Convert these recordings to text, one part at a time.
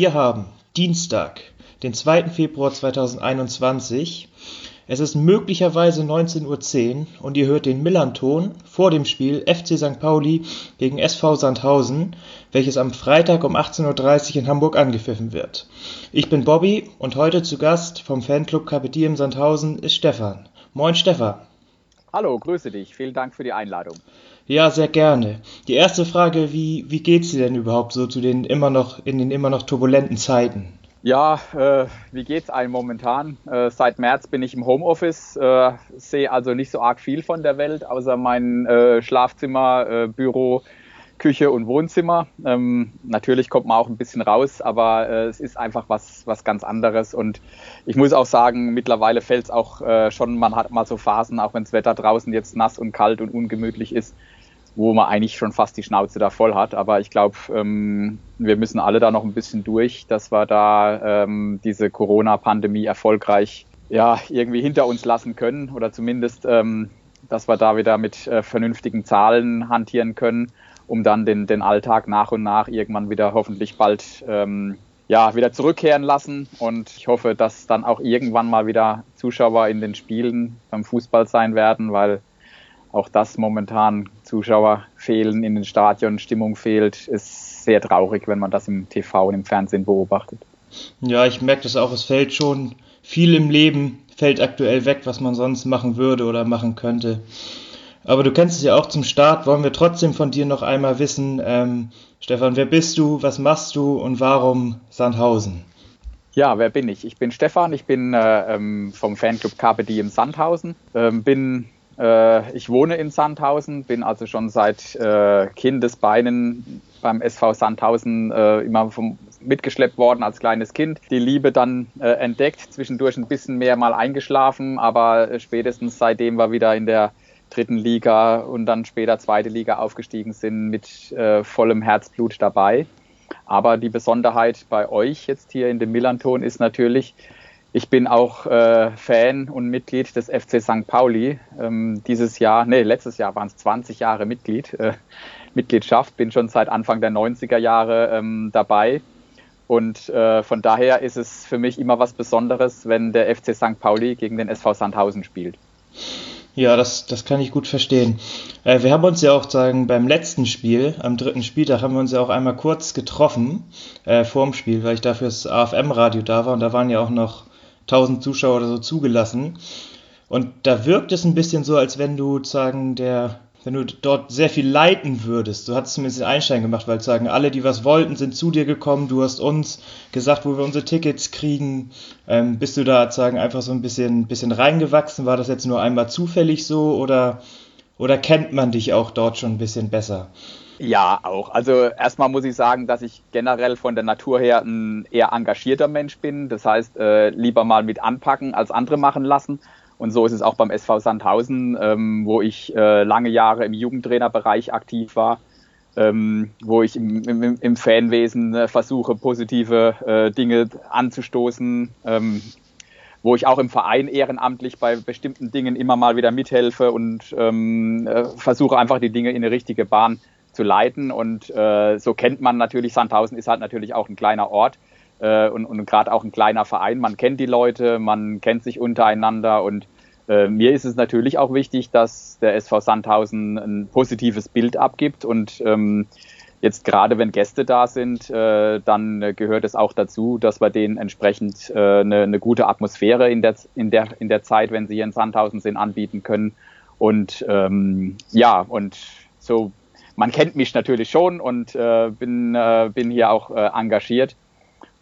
wir haben Dienstag, den 2. Februar 2021. Es ist möglicherweise 19.10 Uhr und ihr hört den Millanton vor dem Spiel FC St. Pauli gegen SV Sandhausen, welches am Freitag um 18.30 Uhr in Hamburg angepfiffen wird. Ich bin Bobby und heute zu Gast vom Fanclub im Sandhausen ist Stefan. Moin Stefan. Hallo, grüße dich. Vielen Dank für die Einladung. Ja, sehr gerne. Die erste Frage, wie, wie geht's dir denn überhaupt so zu den immer noch, in den immer noch turbulenten Zeiten? Ja, äh, wie geht's einem momentan? Äh, seit März bin ich im Homeoffice, äh, sehe also nicht so arg viel von der Welt, außer mein äh, Schlafzimmer, äh, Büro, Küche und Wohnzimmer. Ähm, natürlich kommt man auch ein bisschen raus, aber äh, es ist einfach was, was ganz anderes. Und ich muss auch sagen, mittlerweile fällt es auch äh, schon, man hat mal so Phasen, auch wenn das Wetter draußen jetzt nass und kalt und ungemütlich ist, wo man eigentlich schon fast die Schnauze da voll hat. Aber ich glaube, ähm, wir müssen alle da noch ein bisschen durch, dass wir da ähm, diese Corona-Pandemie erfolgreich ja, irgendwie hinter uns lassen können oder zumindest, ähm, dass wir da wieder mit äh, vernünftigen Zahlen hantieren können, um dann den, den Alltag nach und nach irgendwann wieder hoffentlich bald ähm, ja, wieder zurückkehren lassen. Und ich hoffe, dass dann auch irgendwann mal wieder Zuschauer in den Spielen beim Fußball sein werden, weil auch das momentan Zuschauer fehlen in den Stadien, Stimmung fehlt, ist sehr traurig, wenn man das im TV und im Fernsehen beobachtet. Ja, ich merke das auch, es fällt schon viel im Leben, fällt aktuell weg, was man sonst machen würde oder machen könnte. Aber du kennst es ja auch zum Start, wollen wir trotzdem von dir noch einmal wissen, ähm, Stefan, wer bist du, was machst du und warum Sandhausen? Ja, wer bin ich? Ich bin Stefan, ich bin äh, ähm, vom Fanclub Carpe Diem Sandhausen, ähm, bin äh, ich wohne in Sandhausen, bin also schon seit äh, Kindesbeinen beim SV Sandhausen äh, immer vom, mitgeschleppt worden als kleines Kind. Die Liebe dann äh, entdeckt, zwischendurch ein bisschen mehr mal eingeschlafen, aber spätestens seitdem wir wieder in der dritten Liga und dann später zweite Liga aufgestiegen sind, mit äh, vollem Herzblut dabei. Aber die Besonderheit bei euch jetzt hier in dem Millanton ist natürlich, ich bin auch äh, Fan und Mitglied des FC St. Pauli. Ähm, dieses Jahr, nee, letztes Jahr waren es 20 Jahre Mitglied, äh, Mitgliedschaft, bin schon seit Anfang der 90er Jahre ähm, dabei. Und äh, von daher ist es für mich immer was Besonderes, wenn der FC St. Pauli gegen den SV Sandhausen spielt. Ja, das, das kann ich gut verstehen. Äh, wir haben uns ja auch sagen, beim letzten Spiel, am dritten Spieltag, haben wir uns ja auch einmal kurz getroffen äh, vorm Spiel, weil ich dafür das AFM-Radio da war und da waren ja auch noch 1000 Zuschauer oder so zugelassen. Und da wirkt es ein bisschen so, als wenn du sagen, der, wenn du dort sehr viel leiten würdest. Du hattest zumindest den Einstein gemacht, weil sagen, alle, die was wollten, sind zu dir gekommen. Du hast uns gesagt, wo wir unsere Tickets kriegen. Ähm, bist du da sagen einfach so ein bisschen, bisschen reingewachsen? War das jetzt nur einmal zufällig so oder, oder kennt man dich auch dort schon ein bisschen besser? Ja, auch. Also erstmal muss ich sagen, dass ich generell von der Natur her ein eher engagierter Mensch bin. Das heißt, äh, lieber mal mit anpacken als andere machen lassen. Und so ist es auch beim SV Sandhausen, ähm, wo ich äh, lange Jahre im Jugendtrainerbereich aktiv war, ähm, wo ich im, im, im Fanwesen äh, versuche, positive äh, Dinge anzustoßen, ähm, wo ich auch im Verein ehrenamtlich bei bestimmten Dingen immer mal wieder mithelfe und ähm, äh, versuche einfach die Dinge in eine richtige Bahn zu leiten. Und äh, so kennt man natürlich, Sandhausen ist halt natürlich auch ein kleiner Ort äh, und, und gerade auch ein kleiner Verein. Man kennt die Leute, man kennt sich untereinander und äh, mir ist es natürlich auch wichtig, dass der SV Sandhausen ein positives Bild abgibt und ähm, jetzt gerade wenn Gäste da sind, äh, dann gehört es auch dazu, dass wir denen entsprechend äh, eine, eine gute Atmosphäre in der, in, der, in der Zeit, wenn sie hier in Sandhausen sind, anbieten können. Und ähm, ja, und so man kennt mich natürlich schon und äh, bin, äh, bin hier auch äh, engagiert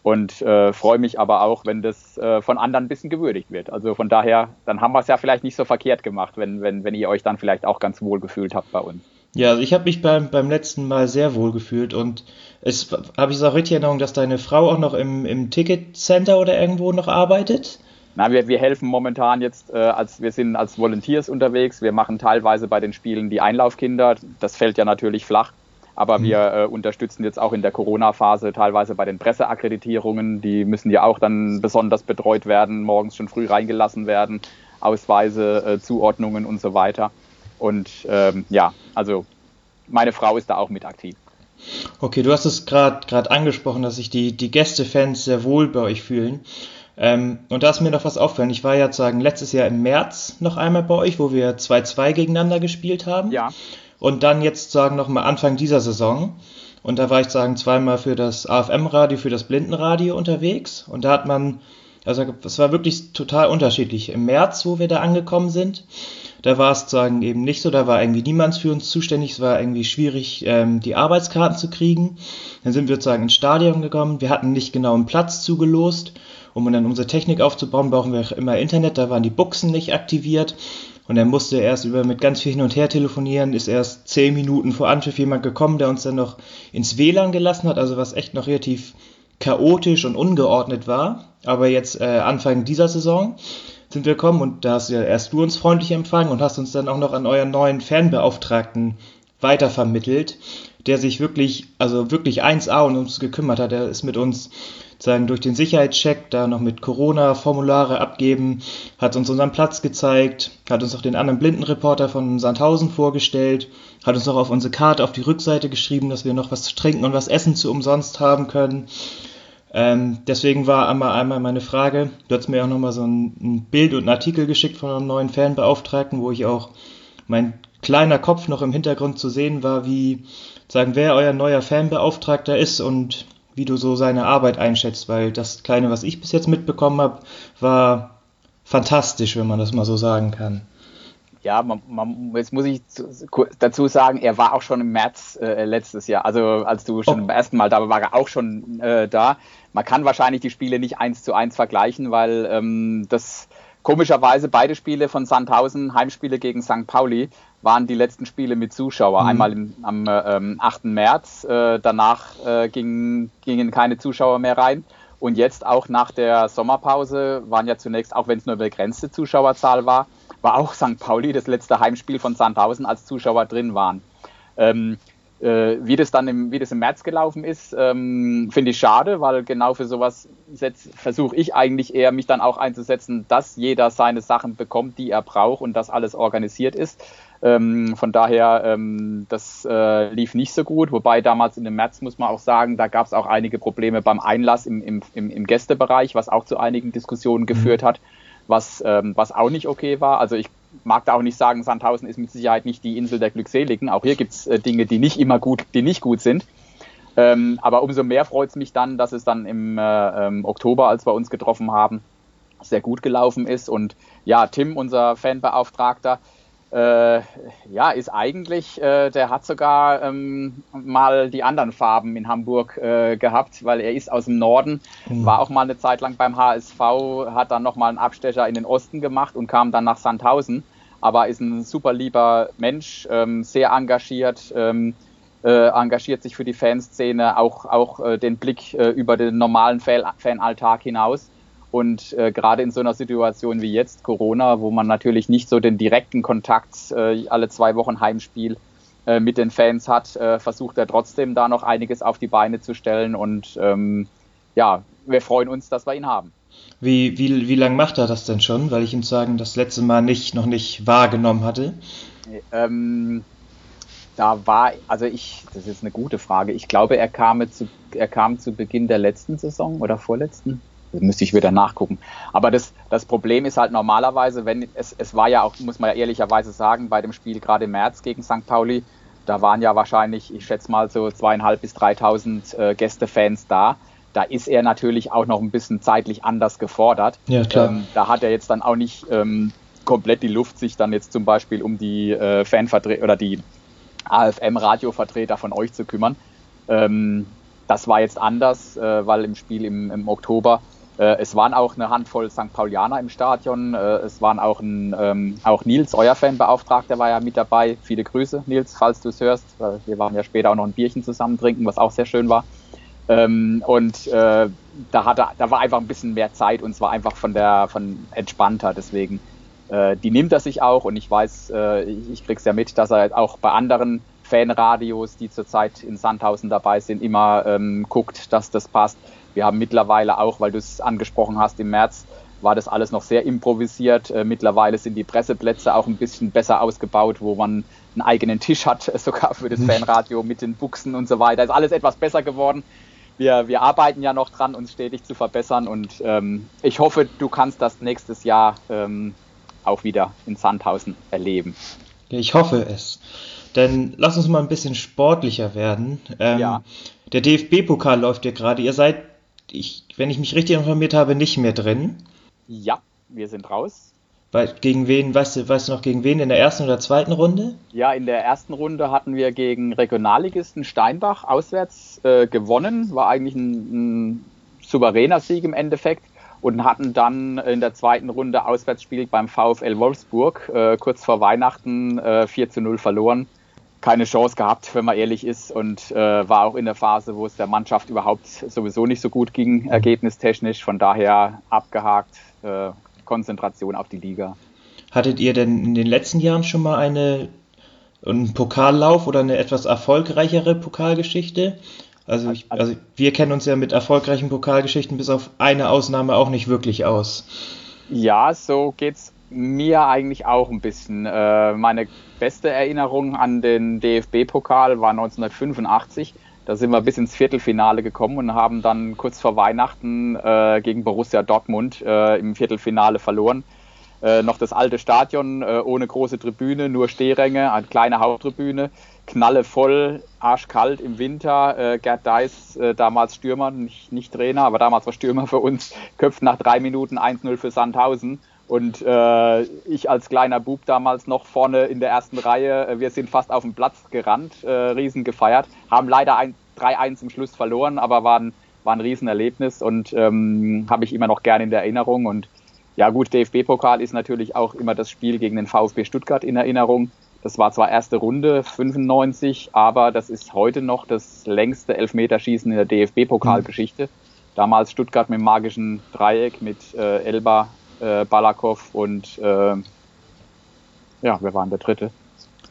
und äh, freue mich aber auch, wenn das äh, von anderen ein bisschen gewürdigt wird. Also von daher, dann haben wir es ja vielleicht nicht so verkehrt gemacht, wenn, wenn, wenn ihr euch dann vielleicht auch ganz wohl gefühlt habt bei uns. Ja, also ich habe mich beim, beim letzten Mal sehr wohl gefühlt und es habe ich es auch richtig Erinnerung, dass deine Frau auch noch im, im Ticketcenter oder irgendwo noch arbeitet? Na, wir, wir helfen momentan jetzt, äh, als wir sind als Volunteers unterwegs. Wir machen teilweise bei den Spielen die Einlaufkinder. Das fällt ja natürlich flach. Aber mhm. wir äh, unterstützen jetzt auch in der Corona-Phase teilweise bei den Presseakkreditierungen. Die müssen ja auch dann besonders betreut werden, morgens schon früh reingelassen werden, Ausweise, äh, Zuordnungen und so weiter. Und ähm, ja, also meine Frau ist da auch mit aktiv. Okay, du hast es gerade angesprochen, dass sich die, die Gästefans sehr wohl bei euch fühlen. Ähm, und da ist mir noch was auffallen. Ich war ja sagen letztes Jahr im März noch einmal bei euch, wo wir 2-2 gegeneinander gespielt haben. Ja. Und dann jetzt sagen noch mal Anfang dieser Saison. Und da war ich sagen zweimal für das AFM-Radio, für das Blindenradio unterwegs. Und da hat man, also es war wirklich total unterschiedlich. Im März, wo wir da angekommen sind, da war es sagen eben nicht so, da war irgendwie niemand für uns zuständig, es war irgendwie schwierig, ähm, die Arbeitskarten zu kriegen. Dann sind wir sozusagen ins Stadion gekommen, wir hatten nicht genau einen Platz zugelost. Um dann unsere Technik aufzubauen, brauchen wir immer Internet, da waren die Buchsen nicht aktiviert. Und er musste erst über mit ganz viel hin und her telefonieren, ist erst zehn Minuten vor Anpfiff jemand gekommen, der uns dann noch ins WLAN gelassen hat, also was echt noch relativ chaotisch und ungeordnet war. Aber jetzt äh, Anfang dieser Saison sind wir gekommen und da hast ja erst du uns freundlich empfangen und hast uns dann auch noch an euren neuen Fanbeauftragten weitervermittelt, der sich wirklich, also wirklich 1A um uns gekümmert hat. Er ist mit uns sagen durch den Sicherheitscheck da noch mit Corona-Formulare abgeben, hat uns unseren Platz gezeigt, hat uns auch den anderen Blindenreporter von Sandhausen vorgestellt, hat uns auch auf unsere Karte auf die Rückseite geschrieben, dass wir noch was zu trinken und was essen zu umsonst haben können. Ähm, deswegen war einmal, einmal meine Frage, du hast mir auch nochmal so ein, ein Bild und einen Artikel geschickt von einem neuen Fanbeauftragten, wo ich auch mein kleiner Kopf noch im Hintergrund zu sehen war, wie sagen, wer euer neuer Fanbeauftragter ist und wie du so seine Arbeit einschätzt, weil das kleine, was ich bis jetzt mitbekommen habe, war fantastisch, wenn man das mal so sagen kann. Ja, man, man, jetzt muss ich dazu sagen, er war auch schon im März äh, letztes Jahr. Also als du schon oh. beim ersten Mal da war, war er auch schon äh, da. Man kann wahrscheinlich die Spiele nicht eins zu eins vergleichen, weil ähm, das komischerweise beide Spiele von Sandhausen, Heimspiele gegen St. Pauli, waren die letzten Spiele mit Zuschauer. Mhm. Einmal im, am ähm, 8. März, äh, danach äh, gingen, gingen keine Zuschauer mehr rein. Und jetzt auch nach der Sommerpause waren ja zunächst, auch wenn es nur eine begrenzte Zuschauerzahl war, war auch St. Pauli das letzte Heimspiel von Sandhausen, als Zuschauer drin waren. Ähm, äh, wie das dann im, wie das im März gelaufen ist, ähm, finde ich schade, weil genau für sowas versuche ich eigentlich eher mich dann auch einzusetzen, dass jeder seine Sachen bekommt, die er braucht und dass alles organisiert ist. Ähm, von daher, ähm, das äh, lief nicht so gut, wobei damals in dem März muss man auch sagen, da gab es auch einige Probleme beim Einlass im, im, im, im Gästebereich, was auch zu einigen Diskussionen geführt mhm. hat was, ähm, was auch nicht okay war. Also ich mag da auch nicht sagen, Sandhausen ist mit Sicherheit nicht die Insel der Glückseligen. Auch hier gibt es äh, Dinge, die nicht immer gut, die nicht gut sind. Ähm, aber umso mehr freut es mich dann, dass es dann im äh, ähm, Oktober, als wir uns getroffen haben, sehr gut gelaufen ist. Und ja, Tim, unser Fanbeauftragter, äh, ja, ist eigentlich, äh, der hat sogar ähm, mal die anderen Farben in Hamburg äh, gehabt, weil er ist aus dem Norden, mhm. war auch mal eine Zeit lang beim HSV, hat dann nochmal einen Abstecher in den Osten gemacht und kam dann nach Sandhausen, aber ist ein super lieber Mensch, ähm, sehr engagiert, ähm, äh, engagiert sich für die Fanszene, auch, auch äh, den Blick äh, über den normalen Fanalltag hinaus und äh, gerade in so einer Situation wie jetzt, Corona, wo man natürlich nicht so den direkten Kontakt äh, alle zwei Wochen Heimspiel äh, mit den Fans hat, äh, versucht er trotzdem da noch einiges auf die Beine zu stellen. Und ähm, ja, wir freuen uns, dass wir ihn haben. Wie, wie, wie lange macht er das denn schon? Weil ich ihn sagen das letzte Mal nicht, noch nicht wahrgenommen hatte. Ähm, da war, also ich, das ist eine gute Frage. Ich glaube, er kam zu, er kam zu Beginn der letzten Saison oder vorletzten das müsste ich wieder nachgucken. Aber das, das Problem ist halt normalerweise, wenn es, es war ja auch, muss man ja ehrlicherweise sagen, bei dem Spiel gerade im März gegen St. Pauli, da waren ja wahrscheinlich, ich schätze mal so zweieinhalb bis dreitausend äh, Gästefans da. Da ist er natürlich auch noch ein bisschen zeitlich anders gefordert. Ja, klar. Ähm, da hat er jetzt dann auch nicht ähm, komplett die Luft, sich dann jetzt zum Beispiel um die äh, Fanvertreter oder die AFM-Radiovertreter von euch zu kümmern. Ähm, das war jetzt anders, äh, weil im Spiel im, im Oktober es waren auch eine Handvoll St. Paulianer im Stadion. Äh, es waren auch, ein, ähm, auch Nils, euer Fanbeauftragter, war ja mit dabei. Viele Grüße, Nils, falls du es hörst. Wir waren ja später auch noch ein Bierchen zusammen trinken, was auch sehr schön war. Ähm, und äh, da, hatte, da war einfach ein bisschen mehr Zeit und es war einfach von der von entspannter. Deswegen, äh, die nimmt er sich auch und ich weiß, äh, ich, ich krieg's ja mit, dass er auch bei anderen Fanradios, die zurzeit in Sandhausen dabei sind, immer ähm, guckt, dass das passt. Wir haben mittlerweile auch, weil du es angesprochen hast, im März war das alles noch sehr improvisiert. Äh, mittlerweile sind die Presseplätze auch ein bisschen besser ausgebaut, wo man einen eigenen Tisch hat, sogar für das Fanradio mit den Buchsen und so weiter. Ist alles etwas besser geworden. Wir, wir arbeiten ja noch dran, uns stetig zu verbessern und ähm, ich hoffe, du kannst das nächstes Jahr ähm, auch wieder in Sandhausen erleben. Ich hoffe es. Denn lass uns mal ein bisschen sportlicher werden. Ähm, ja. Der DFB-Pokal läuft ja gerade. Ihr seid, ich, wenn ich mich richtig informiert habe, nicht mehr drin. Ja, wir sind raus. Weil, gegen wen, weißt du, weißt du noch, gegen wen in der ersten oder zweiten Runde? Ja, in der ersten Runde hatten wir gegen Regionalligisten Steinbach auswärts äh, gewonnen. War eigentlich ein, ein souveräner Sieg im Endeffekt und hatten dann in der zweiten Runde Auswärtsspiel beim VfL Wolfsburg äh, kurz vor Weihnachten äh, 4 zu 0 verloren keine Chance gehabt, wenn man ehrlich ist, und äh, war auch in der Phase, wo es der Mannschaft überhaupt sowieso nicht so gut ging, mhm. ergebnistechnisch. Von daher abgehakt, äh, Konzentration auf die Liga. Hattet ihr denn in den letzten Jahren schon mal eine, einen Pokallauf oder eine etwas erfolgreichere Pokalgeschichte? Also, ich, also wir kennen uns ja mit erfolgreichen Pokalgeschichten bis auf eine Ausnahme auch nicht wirklich aus. Ja, so geht's mir eigentlich auch ein bisschen. Äh, meine beste Erinnerung an den DFB-Pokal war 1985. Da sind wir bis ins Viertelfinale gekommen und haben dann kurz vor Weihnachten äh, gegen Borussia Dortmund äh, im Viertelfinale verloren. Äh, noch das alte Stadion äh, ohne große Tribüne, nur Stehränge, eine kleine Haupttribüne, knalle voll, arschkalt im Winter. Äh, Gerd Deis, damals Stürmer, nicht, nicht Trainer, aber damals war Stürmer für uns, köpft nach drei Minuten 1-0 für Sandhausen. Und äh, ich als kleiner Bub damals noch vorne in der ersten Reihe, äh, wir sind fast auf den Platz gerannt, äh, riesen gefeiert, haben leider 3-1 zum Schluss verloren, aber war ein, war ein Riesenerlebnis und ähm, habe ich immer noch gerne in der Erinnerung. Und ja gut, DFB-Pokal ist natürlich auch immer das Spiel gegen den VfB Stuttgart in Erinnerung. Das war zwar erste Runde 95, aber das ist heute noch das längste Elfmeterschießen in der DFB-Pokalgeschichte. Damals Stuttgart mit dem magischen Dreieck mit äh, Elba, äh, Balakow und äh, ja, wer war denn der dritte?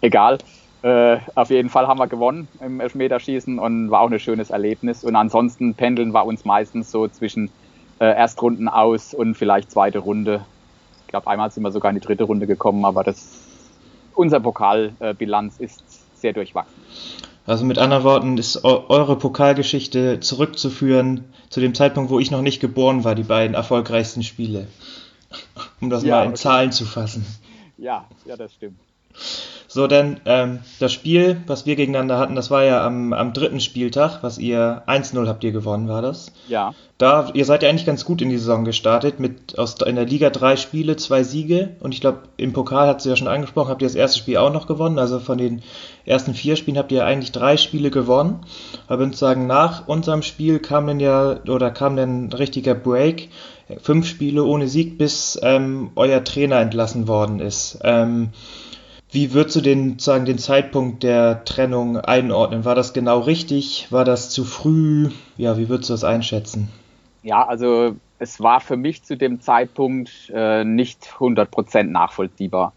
Egal. Äh, auf jeden Fall haben wir gewonnen im Elfmeterschießen und war auch ein schönes Erlebnis. Und ansonsten pendeln wir uns meistens so zwischen äh, Erstrunden aus und vielleicht zweite Runde. Ich glaube, einmal sind wir sogar in die dritte Runde gekommen, aber das, unser Pokalbilanz ist sehr durchwachsen. Also mit anderen Worten ist eure Pokalgeschichte zurückzuführen zu dem Zeitpunkt, wo ich noch nicht geboren war, die beiden erfolgreichsten Spiele. Um das ja, mal in okay. Zahlen zu fassen. Ja, ja, das stimmt. So, denn ähm, das Spiel, was wir gegeneinander hatten, das war ja am, am dritten Spieltag, was ihr 1-0 habt ihr gewonnen, war das? Ja. Da, ihr seid ja eigentlich ganz gut in die Saison gestartet, mit aus, in der Liga drei Spiele, zwei Siege und ich glaube, im Pokal hat sie ja schon angesprochen, habt ihr das erste Spiel auch noch gewonnen, also von den ersten vier Spielen habt ihr eigentlich drei Spiele gewonnen. Aber ich würde sagen, nach unserem Spiel kam dann ja, oder kam dann ein richtiger Break, fünf Spiele ohne Sieg, bis ähm, euer Trainer entlassen worden ist. Ähm, wie würdest du den, sagen, den Zeitpunkt der Trennung einordnen? War das genau richtig? War das zu früh? Ja, wie würdest du das einschätzen? Ja, also es war für mich zu dem Zeitpunkt äh, nicht 100% nachvollziehbar.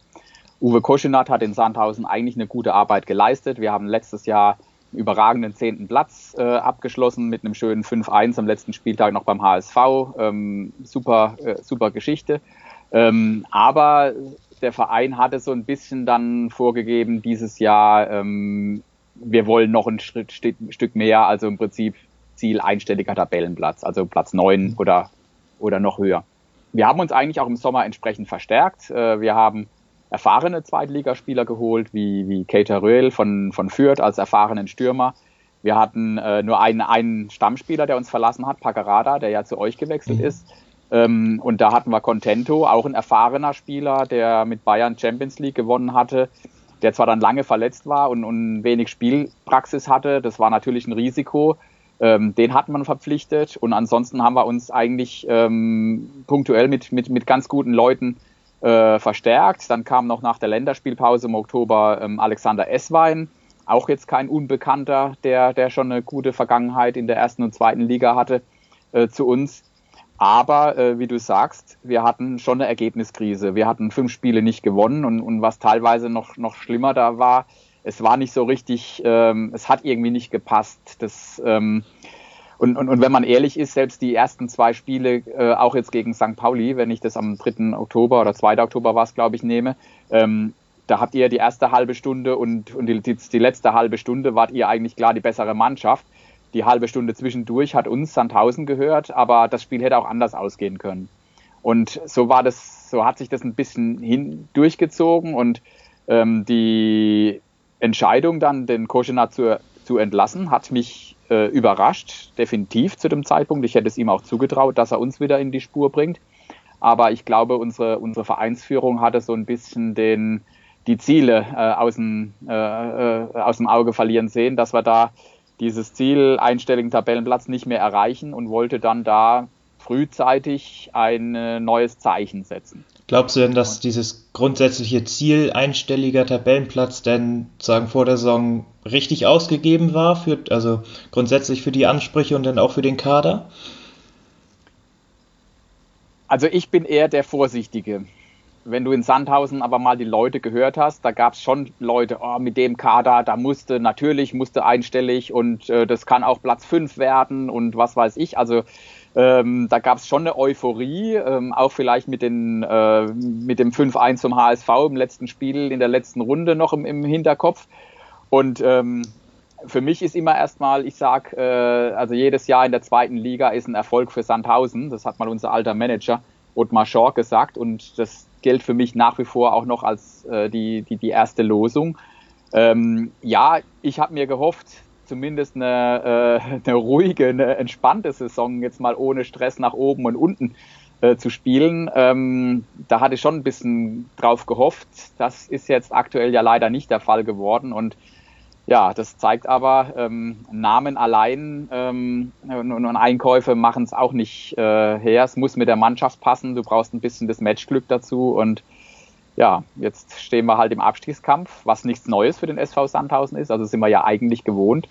Uwe Koschinat hat in Sandhausen eigentlich eine gute Arbeit geleistet. Wir haben letztes Jahr einen überragenden zehnten Platz äh, abgeschlossen mit einem schönen 5-1 am letzten Spieltag noch beim HSV. Ähm, super, äh, super Geschichte. Ähm, aber der Verein hatte so ein bisschen dann vorgegeben dieses Jahr, ähm, wir wollen noch ein Schritt, Stück mehr, also im Prinzip Ziel einstelliger Tabellenplatz, also Platz neun oder, oder noch höher. Wir haben uns eigentlich auch im Sommer entsprechend verstärkt. Äh, wir haben erfahrene Zweitligaspieler geholt, wie, wie Keita Röhl von, von Fürth als erfahrenen Stürmer. Wir hatten äh, nur einen, einen Stammspieler, der uns verlassen hat, Pagarada, der ja zu euch gewechselt mhm. ist. Ähm, und da hatten wir Contento, auch ein erfahrener Spieler, der mit Bayern Champions League gewonnen hatte, der zwar dann lange verletzt war und, und wenig Spielpraxis hatte. Das war natürlich ein Risiko. Ähm, den hat man verpflichtet. Und ansonsten haben wir uns eigentlich ähm, punktuell mit, mit, mit ganz guten Leuten äh, verstärkt. Dann kam noch nach der Länderspielpause im Oktober ähm, Alexander Esswein, auch jetzt kein Unbekannter, der, der schon eine gute Vergangenheit in der ersten und zweiten Liga hatte, äh, zu uns. Aber äh, wie du sagst, wir hatten schon eine Ergebniskrise. Wir hatten fünf Spiele nicht gewonnen und, und was teilweise noch, noch schlimmer da war, es war nicht so richtig, ähm, es hat irgendwie nicht gepasst. Das, ähm, und, und, und wenn man ehrlich ist, selbst die ersten zwei Spiele, äh, auch jetzt gegen St. Pauli, wenn ich das am 3. Oktober oder 2. Oktober war es, glaube ich, nehme, ähm, da habt ihr die erste halbe Stunde und, und die, die, die, letzte halbe Stunde wart ihr eigentlich klar die bessere Mannschaft. Die halbe Stunde zwischendurch hat uns Sandhausen gehört, aber das Spiel hätte auch anders ausgehen können. Und so war das, so hat sich das ein bisschen hin durchgezogen und ähm, die Entscheidung dann, den Koschenat zu, zu entlassen, hat mich äh, überrascht, definitiv zu dem Zeitpunkt. Ich hätte es ihm auch zugetraut, dass er uns wieder in die Spur bringt. Aber ich glaube, unsere, unsere Vereinsführung hatte so ein bisschen den, die Ziele äh, aus, dem, äh, äh, aus dem Auge verlieren sehen, dass wir da dieses Ziel, einstelligen Tabellenplatz, nicht mehr erreichen und wollte dann da frühzeitig ein äh, neues Zeichen setzen. Glaubst du denn, dass dieses grundsätzliche Ziel einstelliger Tabellenplatz denn sagen vor der Saison richtig ausgegeben war, für, also grundsätzlich für die Ansprüche und dann auch für den Kader? Also ich bin eher der Vorsichtige. Wenn du in Sandhausen aber mal die Leute gehört hast, da gab es schon Leute, oh, mit dem Kader, da musste natürlich, musste einstellig und äh, das kann auch Platz 5 werden und was weiß ich. Also ähm, da gab es schon eine Euphorie, ähm, auch vielleicht mit, den, äh, mit dem 5-1 zum HSV im letzten Spiel, in der letzten Runde noch im, im Hinterkopf. Und ähm, für mich ist immer erstmal, ich sag, äh, also jedes Jahr in der zweiten Liga ist ein Erfolg für Sandhausen. Das hat mal unser alter Manager Ottmar Schork gesagt und das gilt für mich nach wie vor auch noch als äh, die, die, die erste Losung. Ähm, ja, ich habe mir gehofft, zumindest eine, äh, eine ruhige, eine entspannte Saison jetzt mal ohne Stress nach oben und unten äh, zu spielen. Ähm, da hatte ich schon ein bisschen drauf gehofft. Das ist jetzt aktuell ja leider nicht der Fall geworden und ja, das zeigt aber, ähm, Namen allein ähm, und, und, Einkäufe machen es auch nicht äh, her. Es muss mit der Mannschaft passen. Du brauchst ein bisschen das Matchglück dazu und ja, jetzt stehen wir halt im Abstiegskampf, was nichts Neues für den SV Sandhausen ist. Also sind wir ja eigentlich gewohnt.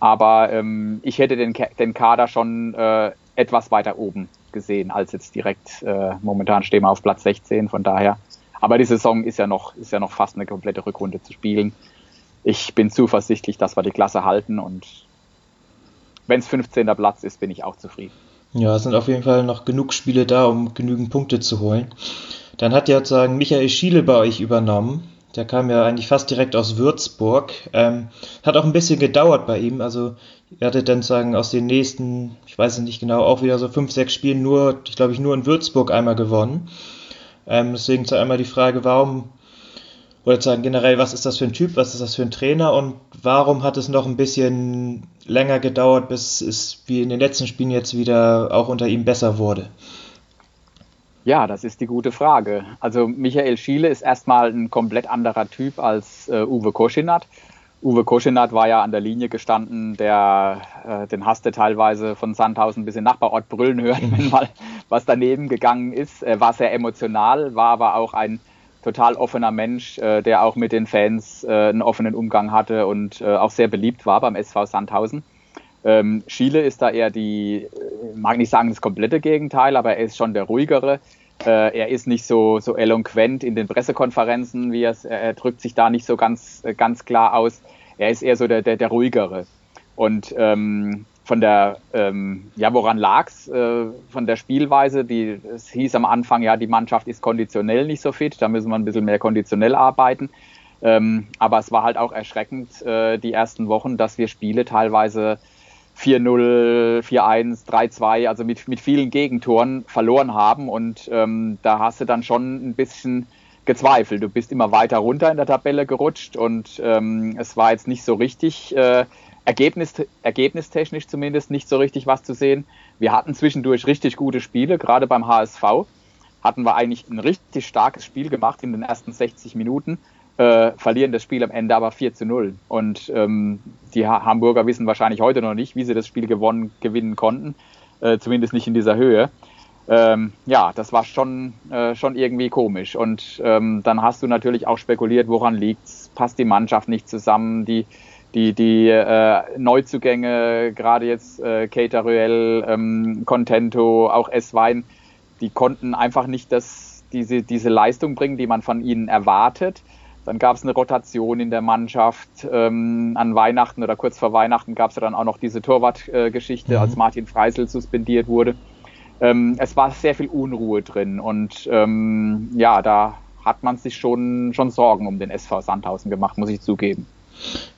Aber ähm, ich hätte den, den Kader schon äh, etwas weiter oben gesehen als jetzt direkt. Äh, momentan stehen wir auf Platz 16, von daher. Aber die Saison ist ja noch, ist ja noch fast eine komplette Rückrunde zu spielen. Ich bin zuversichtlich, dass wir die Klasse halten und wenn es 15. Platz ist, bin ich auch zufrieden. Ja, es sind auf jeden Fall noch genug Spiele da, um genügend Punkte zu holen. Dann hat ja sozusagen Michael Schiele bei euch übernommen. Der kam ja eigentlich fast direkt aus Würzburg. Ähm, hat auch ein bisschen gedauert bei ihm. Also er hatte dann sagen aus den nächsten, ich weiß nicht genau, auch wieder so fünf, sechs Spielen nur, ich glaube ich, nur in Würzburg einmal gewonnen. Ähm, deswegen zu einmal die Frage, warum, oder sagen generell, was ist das für ein Typ, was ist das für ein Trainer und warum hat es noch ein bisschen länger gedauert, bis es wie in den letzten Spielen jetzt wieder auch unter ihm besser wurde? Ja, das ist die gute Frage. Also Michael Schiele ist erstmal ein komplett anderer Typ als äh, Uwe Koschinat. Uwe Koschinat war ja an der Linie gestanden, der äh, den hast du teilweise von Sandhausen bis in Nachbarort brüllen hören, wenn mal was daneben gegangen ist. Er war sehr emotional, war aber auch ein total offener Mensch, äh, der auch mit den Fans äh, einen offenen Umgang hatte und äh, auch sehr beliebt war beim SV Sandhausen. Ähm, Schiele ist da eher die, äh, mag nicht sagen das komplette Gegenteil, aber er ist schon der ruhigere. Äh, er ist nicht so, so eloquent in den Pressekonferenzen, wie er, er drückt sich da nicht so ganz, äh, ganz klar aus. Er ist eher so der, der, der ruhigere. Und ähm, von der, ähm, ja, woran lag's? Äh, von der Spielweise, die, es hieß am Anfang, ja, die Mannschaft ist konditionell nicht so fit, da müssen wir ein bisschen mehr konditionell arbeiten. Ähm, aber es war halt auch erschreckend, äh, die ersten Wochen, dass wir Spiele teilweise 4-0, 4-1, 3-2, also mit, mit vielen Gegentoren verloren haben. Und ähm, da hast du dann schon ein bisschen gezweifelt. Du bist immer weiter runter in der Tabelle gerutscht und ähm, es war jetzt nicht so richtig, äh, Ergebnis, ergebnistechnisch zumindest, nicht so richtig was zu sehen. Wir hatten zwischendurch richtig gute Spiele, gerade beim HSV hatten wir eigentlich ein richtig starkes Spiel gemacht in den ersten 60 Minuten äh, verlieren das Spiel am Ende aber 4 zu 0. Und ähm, die ha Hamburger wissen wahrscheinlich heute noch nicht, wie sie das Spiel gewonnen, gewinnen konnten, äh, zumindest nicht in dieser Höhe. Ähm, ja, das war schon, äh, schon irgendwie komisch. Und ähm, dann hast du natürlich auch spekuliert, woran liegt's? Passt die Mannschaft nicht zusammen? Die, die, die äh, Neuzugänge, gerade jetzt äh, Cater ähm, Contento, auch S-Wein, die konnten einfach nicht das, diese, diese Leistung bringen, die man von ihnen erwartet. Dann gab es eine Rotation in der Mannschaft. Ähm, an Weihnachten oder kurz vor Weihnachten gab es ja dann auch noch diese Torwartgeschichte, mhm. als Martin Freisel suspendiert wurde. Ähm, es war sehr viel Unruhe drin und ähm, ja, da hat man sich schon, schon Sorgen um den SV Sandhausen gemacht, muss ich zugeben.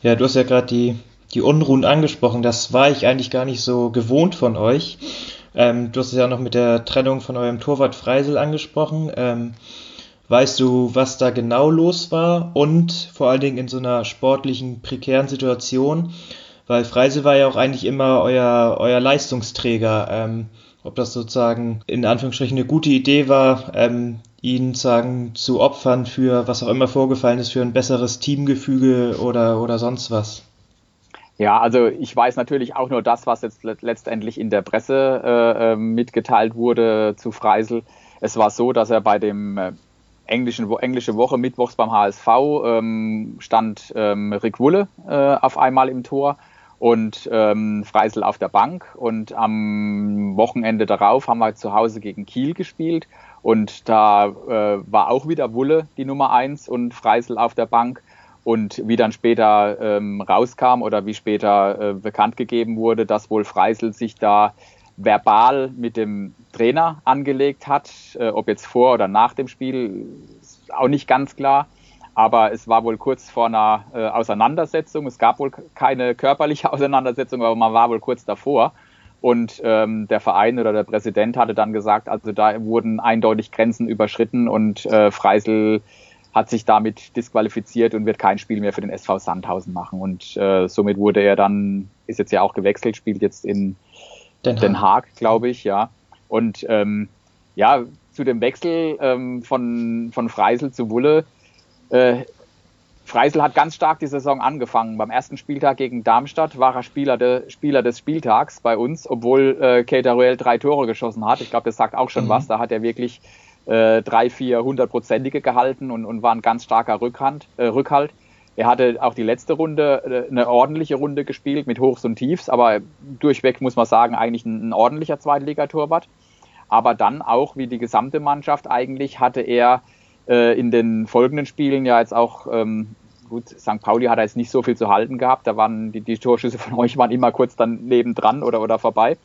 Ja, du hast ja gerade die, die Unruhen angesprochen. Das war ich eigentlich gar nicht so gewohnt von euch. Ähm, du hast es ja noch mit der Trennung von eurem Torwart Freisel angesprochen. Ähm, Weißt du, was da genau los war und vor allen Dingen in so einer sportlichen, prekären Situation? Weil Freise war ja auch eigentlich immer euer, euer Leistungsträger. Ähm, ob das sozusagen in Anführungsstrichen eine gute Idee war, ähm, ihn sagen zu opfern für was auch immer vorgefallen ist, für ein besseres Teamgefüge oder, oder sonst was. Ja, also ich weiß natürlich auch nur das, was jetzt letztendlich in der Presse äh, ähm, mitgeteilt wurde zu Freisel. Es war so, dass er bei dem äh, englischen, englische Woche mittwochs beim HSV ähm, stand ähm, Rick Wulle äh, auf einmal im Tor und ähm, Freisel auf der Bank. Und am Wochenende darauf haben wir zu Hause gegen Kiel gespielt. Und da äh, war auch wieder Wulle die Nummer eins und Freisel auf der Bank. Und wie dann später ähm, rauskam oder wie später äh, bekannt gegeben wurde, dass wohl Freisel sich da verbal mit dem Trainer angelegt hat. Äh, ob jetzt vor oder nach dem Spiel, ist auch nicht ganz klar. Aber es war wohl kurz vor einer äh, Auseinandersetzung. Es gab wohl keine körperliche Auseinandersetzung, aber man war wohl kurz davor. Und ähm, der Verein oder der Präsident hatte dann gesagt, also da wurden eindeutig Grenzen überschritten und äh, Freisel hat sich damit disqualifiziert und wird kein Spiel mehr für den SV Sandhausen machen. Und äh, somit wurde er dann, ist jetzt ja auch gewechselt, spielt jetzt in Den Haag, Den Haag glaube ich, ja. Und ähm, ja, zu dem Wechsel ähm, von, von Freisel zu Wulle. Äh, Freisel hat ganz stark die Saison angefangen. Beim ersten Spieltag gegen Darmstadt war er Spieler, de, Spieler des Spieltags bei uns, obwohl äh, Keita Ruel drei Tore geschossen hat. Ich glaube, das sagt auch schon mhm. was. Da hat er wirklich äh, drei, vier hundertprozentige gehalten und, und war ein ganz starker Rückhand, äh, Rückhalt. Er hatte auch die letzte Runde äh, eine ordentliche Runde gespielt mit Hochs und Tiefs, aber durchweg muss man sagen, eigentlich ein, ein ordentlicher Zweitligatorwart. Aber dann auch, wie die gesamte Mannschaft eigentlich, hatte er äh, in den folgenden Spielen ja jetzt auch, ähm, gut, St. Pauli hat er jetzt nicht so viel zu halten gehabt, da waren die, die Torschüsse von euch waren immer kurz dann nebendran oder, oder vorbei.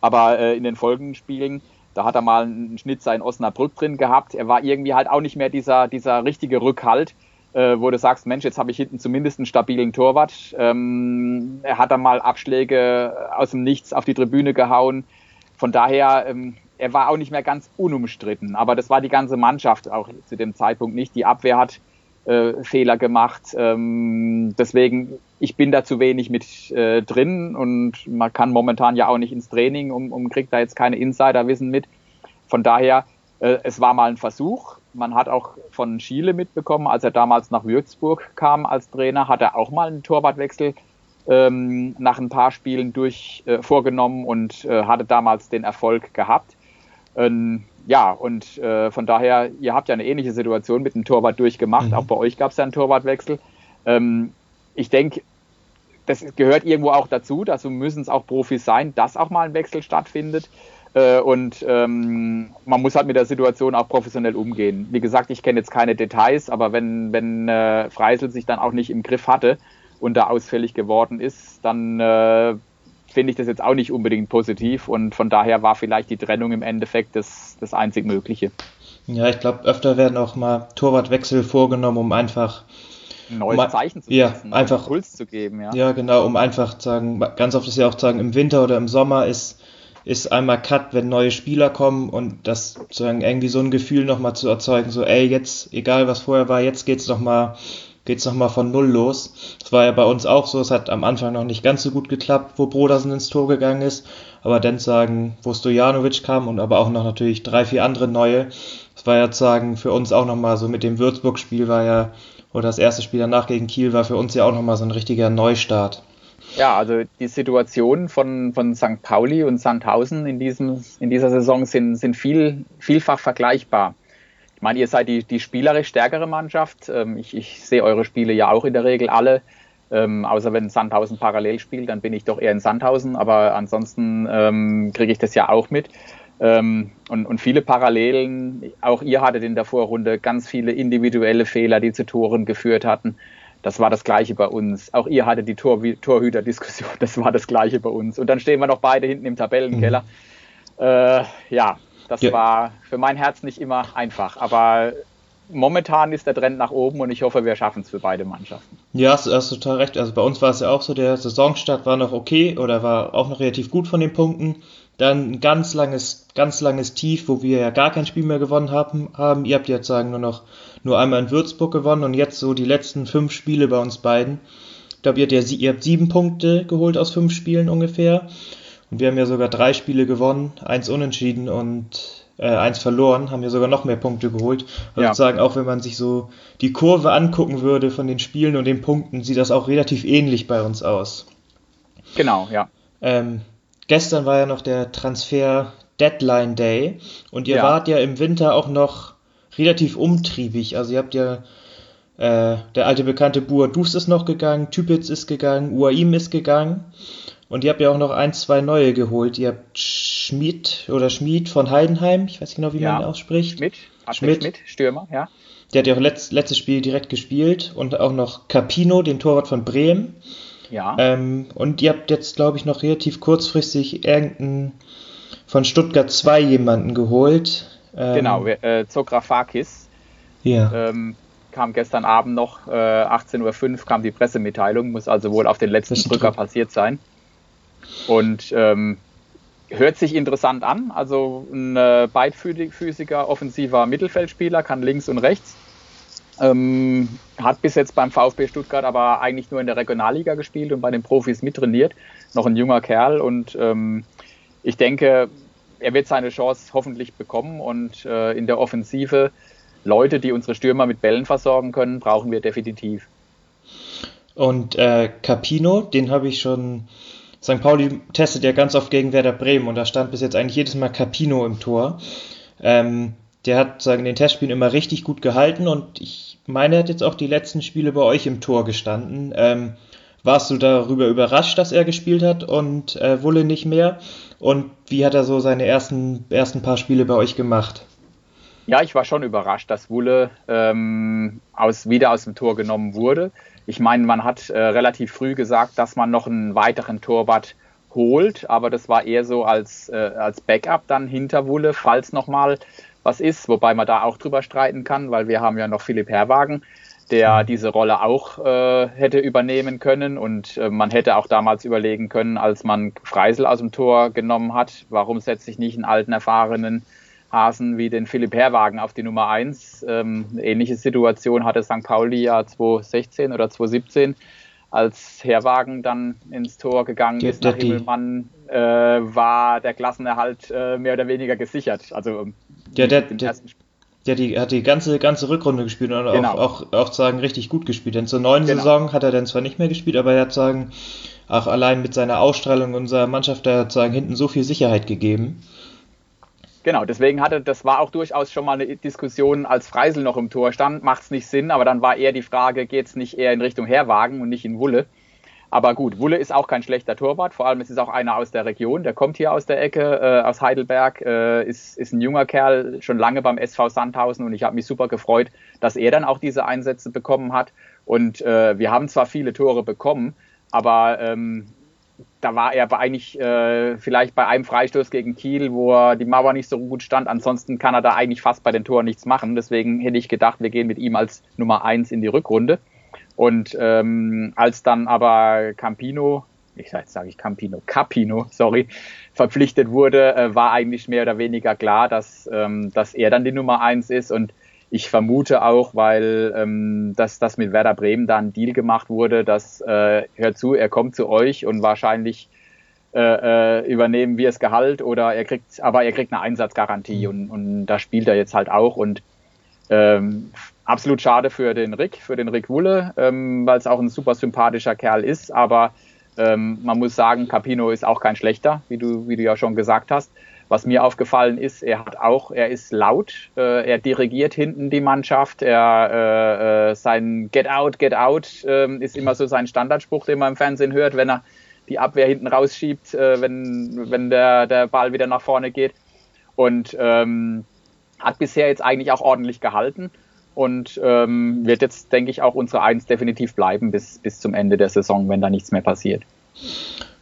Aber äh, in den folgenden Spielen, da hat er mal einen Schnitzer in Osnabrück drin gehabt. Er war irgendwie halt auch nicht mehr dieser, dieser richtige Rückhalt, äh, wo du sagst, Mensch, jetzt habe ich hinten zumindest einen stabilen Torwart. Ähm, er hat dann mal Abschläge aus dem Nichts auf die Tribüne gehauen. Von daher, ähm, er war auch nicht mehr ganz unumstritten, aber das war die ganze Mannschaft auch zu dem Zeitpunkt nicht. Die Abwehr hat äh, Fehler gemacht. Ähm, deswegen, ich bin da zu wenig mit äh, drin und man kann momentan ja auch nicht ins Training und, und kriegt da jetzt keine Insiderwissen mit. Von daher, äh, es war mal ein Versuch. Man hat auch von Schiele mitbekommen, als er damals nach Würzburg kam als Trainer, hat er auch mal einen Torwartwechsel ähm, nach ein paar Spielen durch äh, vorgenommen und äh, hatte damals den Erfolg gehabt. Ähm, ja, und äh, von daher, ihr habt ja eine ähnliche Situation mit dem Torwart durchgemacht. Mhm. Auch bei euch gab es ja einen Torwartwechsel. Ähm, ich denke, das gehört irgendwo auch dazu. Dazu müssen es auch Profis sein, dass auch mal ein Wechsel stattfindet. Äh, und ähm, man muss halt mit der Situation auch professionell umgehen. Wie gesagt, ich kenne jetzt keine Details, aber wenn, wenn äh, Freisel sich dann auch nicht im Griff hatte und da ausfällig geworden ist, dann äh, finde ich das jetzt auch nicht unbedingt positiv und von daher war vielleicht die Trennung im Endeffekt das, das einzig Mögliche. Ja, ich glaube, öfter werden auch mal Torwartwechsel vorgenommen, um einfach ein neues um, Zeichen zu ja, setzen, einfach Impuls zu geben. Ja. ja, genau, um einfach zu sagen, ganz oft ist ja auch zu sagen, im Winter oder im Sommer ist, ist einmal Cut, wenn neue Spieler kommen und das sozusagen irgendwie so ein Gefühl nochmal zu erzeugen, so ey, jetzt, egal was vorher war, jetzt geht's nochmal geht's nochmal von Null los. Das war ja bei uns auch so, es hat am Anfang noch nicht ganz so gut geklappt, wo Brodersen ins Tor gegangen ist, aber dann sagen, wo Stojanovic kam und aber auch noch natürlich drei, vier andere neue. Das war ja sagen für uns auch nochmal so mit dem Würzburg-Spiel war ja, oder das erste Spiel danach gegen Kiel war für uns ja auch nochmal so ein richtiger Neustart. Ja, also die Situationen von, von St. Pauli und Sandhausen in, diesem, in dieser Saison sind, sind viel, vielfach vergleichbar. Ich meine, ihr seid die, die spielerisch stärkere Mannschaft. Ähm, ich, ich sehe eure Spiele ja auch in der Regel alle. Ähm, außer wenn Sandhausen parallel spielt, dann bin ich doch eher in Sandhausen, aber ansonsten ähm, kriege ich das ja auch mit. Ähm, und, und viele Parallelen, auch ihr hattet in der Vorrunde ganz viele individuelle Fehler, die zu Toren geführt hatten. Das war das Gleiche bei uns. Auch ihr hattet die Tor Torhüter-Diskussion, das war das Gleiche bei uns. Und dann stehen wir noch beide hinten im Tabellenkeller. Mhm. Äh, ja, das ja. war für mein Herz nicht immer einfach. Aber momentan ist der Trend nach oben und ich hoffe, wir schaffen es für beide Mannschaften. Ja, hast, hast total recht. Also bei uns war es ja auch so, der Saisonstart war noch okay oder war auch noch relativ gut von den Punkten. Dann ein ganz langes, ganz langes Tief, wo wir ja gar kein Spiel mehr gewonnen haben. haben. Ihr habt jetzt sagen nur noch nur einmal in Würzburg gewonnen und jetzt so die letzten fünf Spiele bei uns beiden. Ich glaube, ihr, habt ja, ihr habt sieben Punkte geholt aus fünf Spielen ungefähr. Und wir haben ja sogar drei Spiele gewonnen, eins unentschieden und äh, eins verloren, haben ja sogar noch mehr Punkte geholt. Also ja. sagen, auch wenn man sich so die Kurve angucken würde von den Spielen und den Punkten, sieht das auch relativ ähnlich bei uns aus. Genau, ja. Ähm, gestern war ja noch der Transfer Deadline Day und ihr ja. wart ja im Winter auch noch relativ umtriebig. Also ihr habt ja äh, der alte bekannte Bua Dus ist noch gegangen, Typitz ist gegangen, Uaim ist gegangen. Und ihr habt ja auch noch ein, zwei neue geholt. Ihr habt Schmid oder Schmid von Heidenheim, ich weiß nicht genau, wie ja. man ihn ausspricht. Schmidt, Schmidt, Schmidt, Stürmer, ja. Der hat ja auch letzt, letztes Spiel direkt gespielt und auch noch Capino, den Torwart von Bremen. Ja. Ähm, und ihr habt jetzt, glaube ich, noch relativ kurzfristig irgendeinen von Stuttgart 2 jemanden geholt. Ähm, genau, äh, Zografakis. Ja. Ähm, kam gestern Abend noch, äh, 18.05 Uhr kam die Pressemitteilung, muss also wohl auf den letzten Drücker passiert sein. Und ähm, hört sich interessant an. Also ein äh, beidfüßiger offensiver Mittelfeldspieler, kann links und rechts. Ähm, hat bis jetzt beim VfB Stuttgart aber eigentlich nur in der Regionalliga gespielt und bei den Profis mittrainiert. Noch ein junger Kerl und ähm, ich denke, er wird seine Chance hoffentlich bekommen und äh, in der Offensive Leute, die unsere Stürmer mit Bällen versorgen können, brauchen wir definitiv. Und äh, Capino, den habe ich schon St. Pauli testet ja ganz oft gegen Werder Bremen und da stand bis jetzt eigentlich jedes Mal Capino im Tor. Ähm, der hat sagen den Testspielen immer richtig gut gehalten und ich meine, er hat jetzt auch die letzten Spiele bei euch im Tor gestanden. Ähm, warst du darüber überrascht, dass er gespielt hat und äh, Wulle nicht mehr? Und wie hat er so seine ersten, ersten paar Spiele bei euch gemacht? Ja, ich war schon überrascht, dass Wulle ähm, aus, wieder aus dem Tor genommen wurde. Ich meine, man hat äh, relativ früh gesagt, dass man noch einen weiteren Torwart holt, aber das war eher so als, äh, als Backup dann hinter Wulle, falls nochmal was ist, wobei man da auch drüber streiten kann, weil wir haben ja noch Philipp Herwagen, der mhm. diese Rolle auch äh, hätte übernehmen können und äh, man hätte auch damals überlegen können, als man Freisel aus dem Tor genommen hat, warum setze ich nicht einen alten, erfahrenen Hasen wie den Philipp Herwagen auf die Nummer 1. Ähm, ähnliche Situation hatte St. Pauli ja 2016 oder 2017, als Herwagen dann ins Tor gegangen die, ist nach Himmelmann, äh, war der Klassenerhalt äh, mehr oder weniger gesichert. Also ja, der, der, der die, hat die ganze, ganze Rückrunde gespielt und genau. auch, auch, auch sagen, richtig gut gespielt. Denn zur neuen genau. Saison hat er dann zwar nicht mehr gespielt, aber er hat sagen, auch allein mit seiner Ausstrahlung unserer Mannschaft, der hat sagen, hinten so viel Sicherheit gegeben. Genau, deswegen hatte, das war auch durchaus schon mal eine Diskussion, als Freisel noch im Tor stand, macht es nicht Sinn, aber dann war eher die Frage, geht es nicht eher in Richtung Herwagen und nicht in Wulle? Aber gut, Wulle ist auch kein schlechter Torwart, vor allem es ist auch einer aus der Region, der kommt hier aus der Ecke, äh, aus Heidelberg, äh, ist, ist ein junger Kerl, schon lange beim SV Sandhausen und ich habe mich super gefreut, dass er dann auch diese Einsätze bekommen hat. Und äh, wir haben zwar viele Tore bekommen, aber ähm, da war er eigentlich äh, vielleicht bei einem Freistoß gegen Kiel, wo er die Mauer nicht so gut stand. Ansonsten kann er da eigentlich fast bei den Toren nichts machen. Deswegen hätte ich gedacht, wir gehen mit ihm als Nummer eins in die Rückrunde. Und ähm, als dann aber Campino, ich sage sag ich Campino, Capino, sorry, verpflichtet wurde, äh, war eigentlich mehr oder weniger klar, dass, ähm, dass er dann die Nummer eins ist. Und ich vermute auch, weil ähm, dass das mit Werder Bremen da ein Deal gemacht wurde, dass äh, hört zu, er kommt zu euch und wahrscheinlich äh, äh, übernehmen wir das Gehalt oder er kriegt, aber er kriegt eine Einsatzgarantie und, und da spielt er jetzt halt auch und ähm, absolut schade für den Rick, für den Rick Wulle, ähm, weil es auch ein super sympathischer Kerl ist, aber ähm, man muss sagen, Capino ist auch kein schlechter, wie du, wie du ja schon gesagt hast. Was mir aufgefallen ist, er hat auch, er ist laut, äh, er dirigiert hinten die Mannschaft, er äh, äh, sein Get out, Get out äh, ist immer so sein Standardspruch, den man im Fernsehen hört, wenn er die Abwehr hinten rausschiebt, äh, wenn, wenn der, der Ball wieder nach vorne geht. und ähm, hat bisher jetzt eigentlich auch ordentlich gehalten und ähm, wird jetzt, denke ich, auch unsere Eins definitiv bleiben bis, bis zum Ende der Saison, wenn da nichts mehr passiert.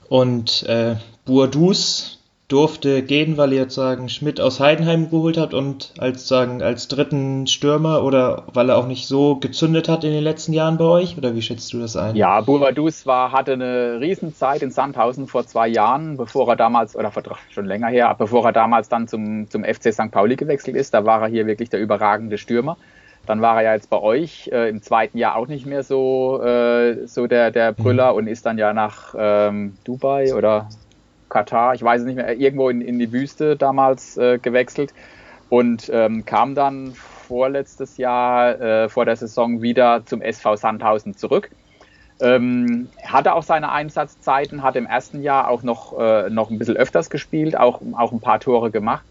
Und äh, Bourdous durfte gehen, weil ihr jetzt sagen Schmidt aus Heidenheim geholt habt und als sagen als dritten Stürmer oder weil er auch nicht so gezündet hat in den letzten Jahren bei euch oder wie schätzt du das ein? Ja, Bourdous war hatte eine Riesenzeit in Sandhausen vor zwei Jahren, bevor er damals oder schon länger her, bevor er damals dann zum zum FC St. Pauli gewechselt ist. Da war er hier wirklich der überragende Stürmer. Dann war er ja jetzt bei euch äh, im zweiten Jahr auch nicht mehr so, äh, so der, der Brüller mhm. und ist dann ja nach ähm, Dubai oder Katar, ich weiß es nicht mehr, irgendwo in, in die Wüste damals äh, gewechselt und ähm, kam dann vorletztes Jahr äh, vor der Saison wieder zum SV Sandhausen zurück. Ähm, hatte auch seine Einsatzzeiten, hat im ersten Jahr auch noch, äh, noch ein bisschen öfters gespielt, auch, auch ein paar Tore gemacht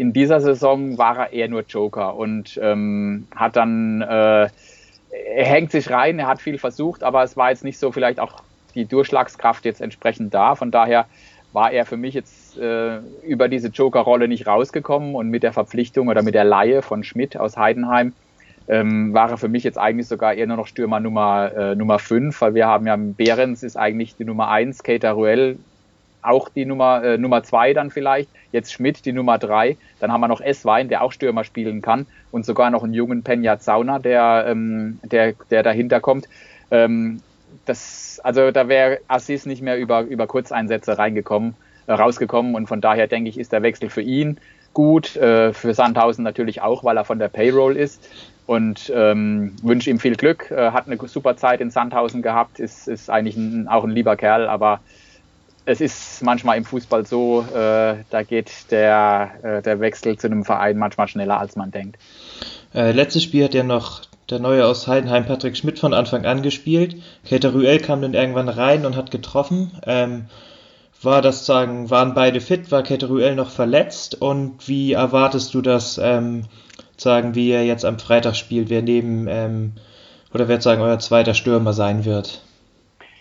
in dieser Saison war er eher nur Joker und ähm, hat dann, äh, er hängt sich rein, er hat viel versucht, aber es war jetzt nicht so vielleicht auch die Durchschlagskraft jetzt entsprechend da. Von daher war er für mich jetzt äh, über diese Joker-Rolle nicht rausgekommen und mit der Verpflichtung oder mit der Laie von Schmidt aus Heidenheim ähm, war er für mich jetzt eigentlich sogar eher nur noch Stürmer Nummer, äh, Nummer 5, weil wir haben ja Behrens ist eigentlich die Nummer 1, Kater Ruel auch die Nummer, äh, Nummer zwei dann vielleicht, jetzt Schmidt die Nummer drei, dann haben wir noch Esswein, der auch Stürmer spielen kann und sogar noch einen jungen Penja Zauna, der, ähm, der, der dahinter kommt. Ähm, das, also da wäre Assis nicht mehr über, über Kurzeinsätze reingekommen, äh, rausgekommen. Und von daher denke ich, ist der Wechsel für ihn gut, äh, für Sandhausen natürlich auch, weil er von der Payroll ist. Und ähm, wünsche ihm viel Glück, äh, hat eine super Zeit in Sandhausen gehabt, ist, ist eigentlich ein, auch ein lieber Kerl, aber es ist manchmal im Fußball so, äh, da geht der, äh, der Wechsel zu einem Verein manchmal schneller, als man denkt. Äh, letztes Spiel hat ja noch der Neue aus Heidenheim, Patrick Schmidt, von Anfang an gespielt. Keter Ruel kam dann irgendwann rein und hat getroffen. Ähm, war das sagen, waren beide fit? War Keter Ruel noch verletzt? Und wie erwartest du das, ähm, sagen, wie er jetzt am Freitag spielt, wer neben, ähm, oder wer sagen, euer zweiter Stürmer sein wird?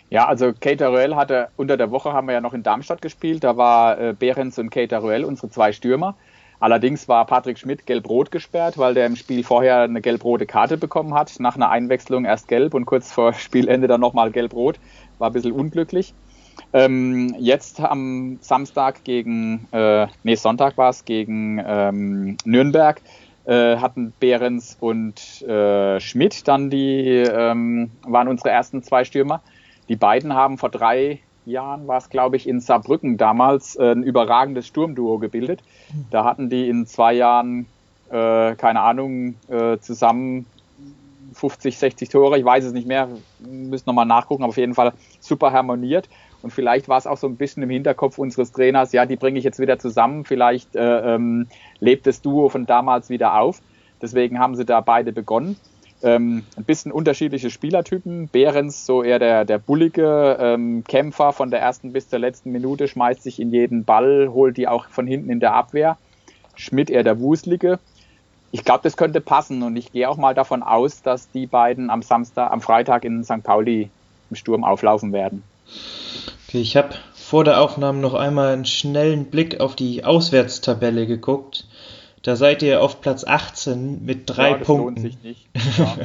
Ja, also Kate Ruel hatte unter der Woche haben wir ja noch in Darmstadt gespielt. Da war äh, Behrens und Kate Ruel unsere zwei Stürmer. Allerdings war Patrick Schmidt gelb-rot gesperrt, weil der im Spiel vorher eine gelb-rote Karte bekommen hat. Nach einer Einwechslung erst gelb und kurz vor Spielende dann nochmal gelb-rot. War ein bisschen unglücklich. Ähm, jetzt am Samstag gegen, äh, nee, Sonntag war es, gegen ähm, Nürnberg äh, hatten Behrens und äh, Schmidt dann die, ähm, waren unsere ersten zwei Stürmer. Die beiden haben vor drei Jahren, war es glaube ich, in Saarbrücken damals äh, ein überragendes Sturmduo gebildet. Da hatten die in zwei Jahren, äh, keine Ahnung, äh, zusammen 50, 60 Tore, ich weiß es nicht mehr, müssen nochmal nachgucken, aber auf jeden Fall super harmoniert. Und vielleicht war es auch so ein bisschen im Hinterkopf unseres Trainers, ja, die bringe ich jetzt wieder zusammen, vielleicht äh, ähm, lebt das Duo von damals wieder auf. Deswegen haben sie da beide begonnen. Ähm, ein bisschen unterschiedliche Spielertypen. Behrens, so eher der, der bullige ähm, Kämpfer von der ersten bis zur letzten Minute, schmeißt sich in jeden Ball, holt die auch von hinten in der Abwehr. Schmidt eher der Wuslige. Ich glaube, das könnte passen und ich gehe auch mal davon aus, dass die beiden am Samstag, am Freitag in St. Pauli im Sturm auflaufen werden. Okay, ich habe vor der Aufnahme noch einmal einen schnellen Blick auf die Auswärtstabelle geguckt. Da seid ihr auf Platz 18 mit drei ja, das Punkten. Lohnt sich nicht. Ja.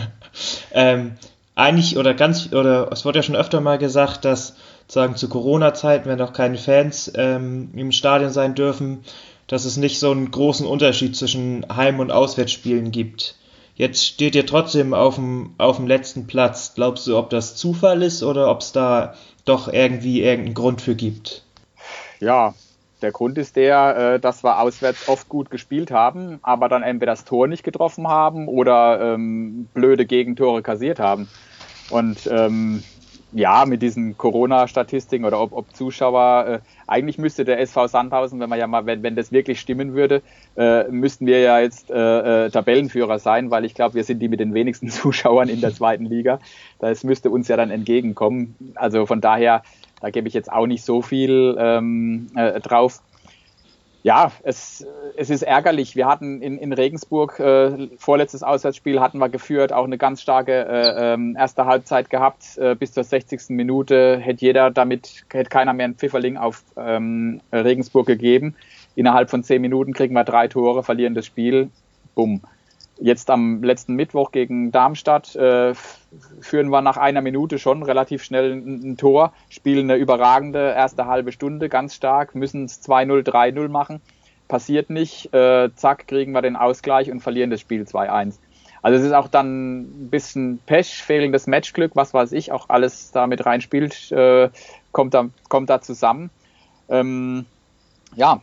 ähm, eigentlich oder ganz oder es wurde ja schon öfter mal gesagt, dass sagen zu Corona-Zeiten, wenn noch keine Fans ähm, im Stadion sein dürfen, dass es nicht so einen großen Unterschied zwischen Heim- und Auswärtsspielen gibt. Jetzt steht ihr trotzdem auf dem, auf dem letzten Platz. Glaubst du, ob das Zufall ist oder ob es da doch irgendwie irgendeinen Grund für gibt? Ja, der Grund ist der, äh, dass wir auswärts oft gut gespielt haben, aber dann entweder das Tor nicht getroffen haben oder ähm, blöde Gegentore kassiert haben. Und ähm, ja, mit diesen Corona-Statistiken oder ob, ob Zuschauer, äh, eigentlich müsste der SV Sandhausen, wenn man ja mal, wenn, wenn das wirklich stimmen würde, äh, müssten wir ja jetzt äh, äh, Tabellenführer sein, weil ich glaube, wir sind die mit den wenigsten Zuschauern in der zweiten Liga. Das müsste uns ja dann entgegenkommen. Also von daher da gebe ich jetzt auch nicht so viel ähm, äh, drauf. Ja, es, es ist ärgerlich. Wir hatten in, in Regensburg, äh, vorletztes Auswärtsspiel, hatten wir geführt, auch eine ganz starke äh, ähm, erste Halbzeit gehabt. Äh, bis zur 60. Minute hätte jeder damit, hätte keiner mehr einen Pfifferling auf ähm, Regensburg gegeben. innerhalb von zehn Minuten kriegen wir drei Tore, verlieren das Spiel, bumm. Jetzt am letzten Mittwoch gegen Darmstadt äh, führen wir nach einer Minute schon relativ schnell ein, ein, Tor, spielen eine überragende erste halbe Stunde ganz stark, müssen es 2-0, 3-0 machen, passiert nicht, äh, zack, kriegen wir den Ausgleich und verlieren das Spiel 2-1. Also es ist auch dann ein bisschen Pech, fehlendes Matchglück, was weiß ich, auch alles da mit reinspielt, äh, kommt, da, kommt da zusammen. Ähm, ja,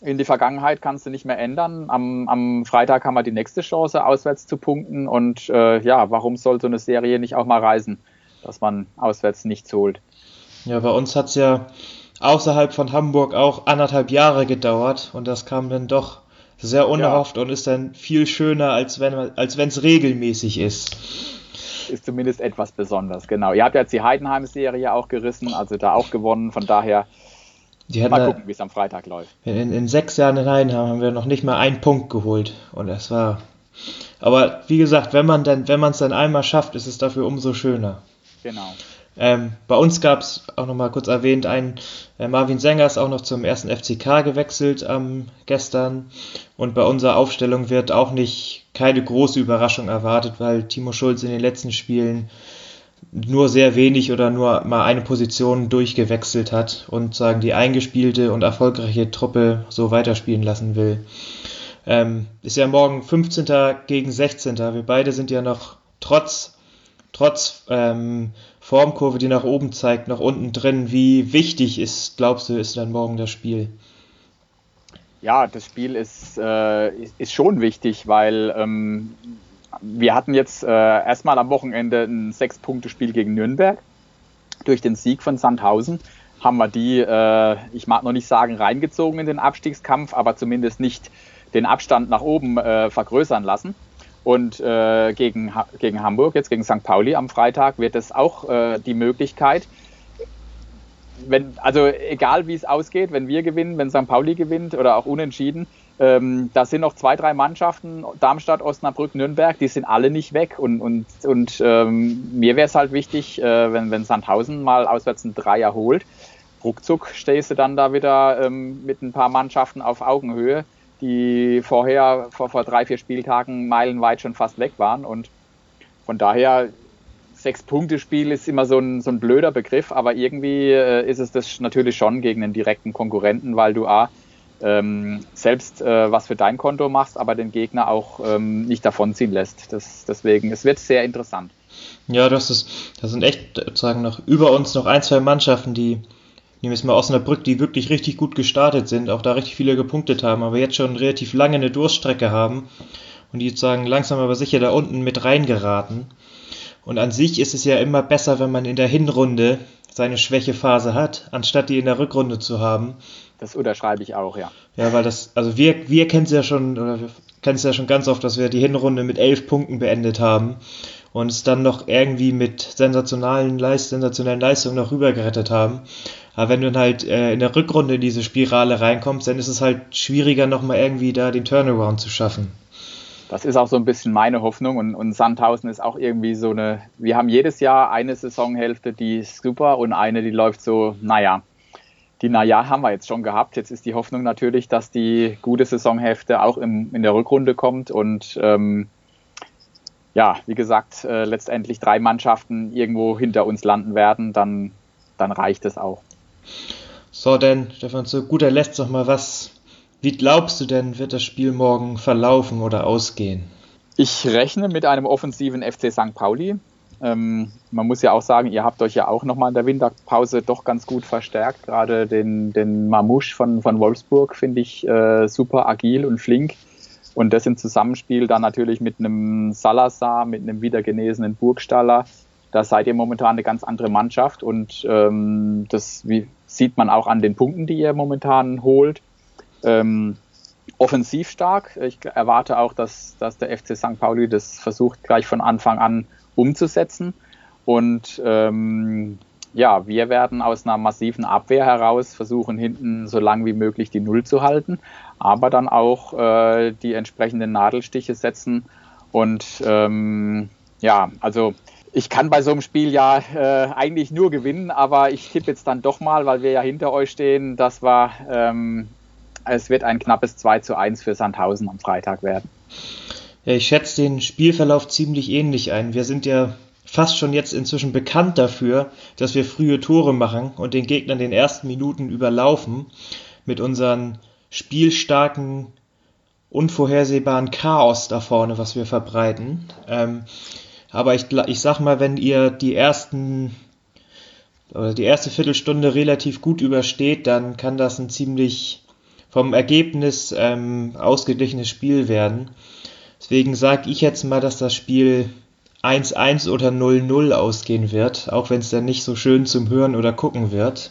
in die Vergangenheit kannst du nicht mehr ändern. Am, am Freitag haben wir die nächste Chance, auswärts zu punkten. Und äh, ja, warum soll so eine Serie nicht auch mal reisen, dass man auswärts nichts holt? Ja, bei uns hat es ja außerhalb von Hamburg auch anderthalb Jahre gedauert und das kam dann doch sehr unerhofft ja. und ist dann viel schöner, als wenn als es regelmäßig ist. Ist zumindest etwas besonders, genau. Ihr habt jetzt die Heidenheim-Serie auch gerissen, also da auch gewonnen, von daher mal gucken, wie es am Freitag läuft. In, in, sechs Jahren in Heidenheim haben wir noch nicht mal einen Punkt geholt. Und das war. Aber wie gesagt, wenn man dann, wenn man es dann einmal schafft, ist es dafür umso schöner. Genau. Ähm, bei uns gab es auch noch mal kurz erwähnt, ein äh, Marvin Sänger ist auch noch zum ersten FCK gewechselt ähm, gestern und bei unserer Aufstellung wird auch nicht keine große Überraschung erwartet, weil Timo Schulz in den letzten Spielen nur sehr wenig oder nur mal eine Position durchgewechselt hat und sagen die eingespielte und erfolgreiche Truppe so weiterspielen lassen will. Ähm, ist ja morgen 15. gegen 16. Wir beide sind ja noch trotz trotz ähm, Formkurve, die nach oben zeigt, noch unten drin. Wie wichtig ist, glaubst du, ist dann morgen das Spiel? Ja, das Spiel ist, äh, ist schon wichtig, weil ähm, wir hatten jetzt äh, erstmal am Wochenende ein Sechs-Punkte-Spiel gegen Nürnberg. Durch den Sieg von Sandhausen haben wir die, äh, ich mag noch nicht sagen, reingezogen in den Abstiegskampf, aber zumindest nicht den Abstand nach oben äh, vergrößern lassen. Und äh, gegen, gegen Hamburg, jetzt gegen St. Pauli am Freitag, wird es auch äh, die Möglichkeit, wenn, also egal wie es ausgeht, wenn wir gewinnen, wenn St. Pauli gewinnt oder auch unentschieden, ähm, da sind noch zwei, drei Mannschaften, Darmstadt, Osnabrück, Nürnberg, die sind alle nicht weg. Und, und, und ähm, mir wäre es halt wichtig, äh, wenn, wenn Sandhausen mal auswärts ein Dreier holt, ruckzuck stehst du dann da wieder ähm, mit ein paar Mannschaften auf Augenhöhe, die vorher, vor, vor drei, vier Spieltagen meilenweit schon fast weg waren. Und von daher, Sechs-Punkte-Spiel ist immer so ein, so ein blöder Begriff, aber irgendwie äh, ist es das natürlich schon gegen einen direkten Konkurrenten, weil du A, ähm, selbst äh, was für dein Konto machst, aber den Gegner auch ähm, nicht davonziehen lässt. Das, deswegen, es wird sehr interessant. Ja, das ist, das sind echt sozusagen noch über uns noch ein, zwei Mannschaften, die, nehmen wir es mal Osnabrück, die wirklich richtig gut gestartet sind, auch da richtig viele gepunktet haben, aber jetzt schon relativ lange eine Durststrecke haben und die sozusagen langsam aber sicher da unten mit reingeraten. Und an sich ist es ja immer besser, wenn man in der Hinrunde seine Schwächephase hat, anstatt die in der Rückrunde zu haben. Das unterschreibe ich auch, ja. Ja, weil das, also wir, wir kennen es ja schon, oder wir kennen es ja schon ganz oft, dass wir die Hinrunde mit elf Punkten beendet haben und es dann noch irgendwie mit sensationalen, Leist, sensationellen Leistungen noch rübergerettet haben. Aber wenn du dann halt äh, in der Rückrunde in diese Spirale reinkommst, dann ist es halt schwieriger, nochmal irgendwie da den Turnaround zu schaffen. Das ist auch so ein bisschen meine Hoffnung und, und Sandhausen ist auch irgendwie so eine, wir haben jedes Jahr eine Saisonhälfte, die ist super und eine, die läuft so, naja, die Naja haben wir jetzt schon gehabt. Jetzt ist die Hoffnung natürlich, dass die gute Saisonhälfte auch im, in der Rückrunde kommt und ähm, ja, wie gesagt, äh, letztendlich drei Mannschaften irgendwo hinter uns landen werden, dann, dann reicht es auch. So, denn Stefan, zu guter Letzt noch mal was. Wie glaubst du denn, wird das Spiel morgen verlaufen oder ausgehen? Ich rechne mit einem offensiven FC St. Pauli. Ähm, man muss ja auch sagen, ihr habt euch ja auch nochmal in der Winterpause doch ganz gut verstärkt. Gerade den, den Mamouche von, von Wolfsburg finde ich äh, super agil und flink. Und das im Zusammenspiel dann natürlich mit einem Salazar, mit einem wiedergenesenen Burgstaller. Da seid ihr momentan eine ganz andere Mannschaft und ähm, das wie, sieht man auch an den Punkten, die ihr momentan holt. Ähm, offensiv stark. Ich erwarte auch, dass, dass der FC St. Pauli das versucht gleich von Anfang an umzusetzen. Und ähm, ja, wir werden aus einer massiven Abwehr heraus versuchen, hinten so lang wie möglich die Null zu halten, aber dann auch äh, die entsprechenden Nadelstiche setzen. Und ähm, ja, also ich kann bei so einem Spiel ja äh, eigentlich nur gewinnen, aber ich tippe jetzt dann doch mal, weil wir ja hinter euch stehen, dass wir ähm, es wird ein knappes 2 zu 1 für Sandhausen am Freitag werden. Ja, ich schätze den Spielverlauf ziemlich ähnlich ein. Wir sind ja fast schon jetzt inzwischen bekannt dafür, dass wir frühe Tore machen und den Gegner in den ersten Minuten überlaufen mit unseren spielstarken, unvorhersehbaren Chaos da vorne, was wir verbreiten. Ähm, aber ich, ich sag mal, wenn ihr die ersten oder die erste Viertelstunde relativ gut übersteht, dann kann das ein ziemlich vom Ergebnis ähm, ausgeglichenes Spiel werden. Deswegen sage ich jetzt mal, dass das Spiel 1-1 oder 0-0 ausgehen wird, auch wenn es dann nicht so schön zum Hören oder Gucken wird.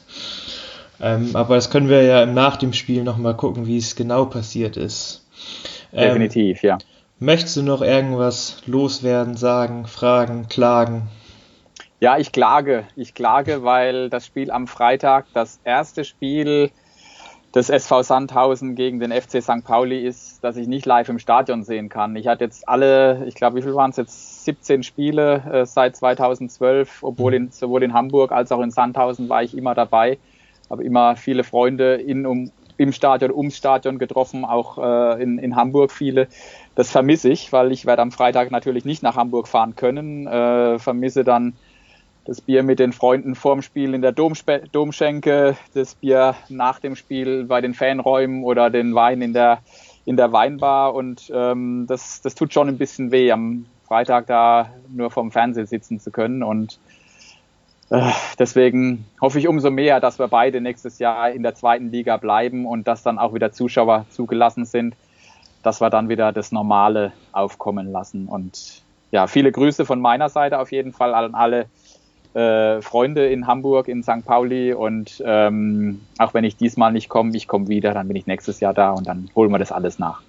Ähm, aber das können wir ja nach dem Spiel nochmal gucken, wie es genau passiert ist. Ähm, Definitiv, ja. Möchtest du noch irgendwas loswerden, sagen, fragen, klagen? Ja, ich klage. Ich klage, weil das Spiel am Freitag, das erste Spiel des SV Sandhausen gegen den FC St. Pauli ist, dass ich nicht live im Stadion sehen kann. Ich hatte jetzt alle, ich glaube, wie viel waren es jetzt? 17 Spiele äh, seit 2012, obwohl in, sowohl in Hamburg als auch in Sandhausen war ich immer dabei. Habe immer viele Freunde in, um, im Stadion, ums Stadion getroffen, auch äh, in, in Hamburg viele. Das vermisse ich, weil ich werde am Freitag natürlich nicht nach Hamburg fahren können. Äh, vermisse dann das Bier mit den Freunden vorm Spiel in der Domspe Domschenke, das Bier nach dem Spiel bei den Fanräumen oder den Wein in der, in der Weinbar. Und ähm, das, das tut schon ein bisschen weh, am Freitag da nur vorm Fernseher sitzen zu können. Und äh, deswegen hoffe ich umso mehr, dass wir beide nächstes Jahr in der zweiten Liga bleiben und dass dann auch wieder Zuschauer zugelassen sind, dass wir dann wieder das Normale aufkommen lassen. Und ja, viele Grüße von meiner Seite auf jeden Fall an alle äh, Freunde in Hamburg, in St. Pauli und ähm, auch wenn ich diesmal nicht komme, ich komme wieder, dann bin ich nächstes Jahr da und dann holen wir das alles nach.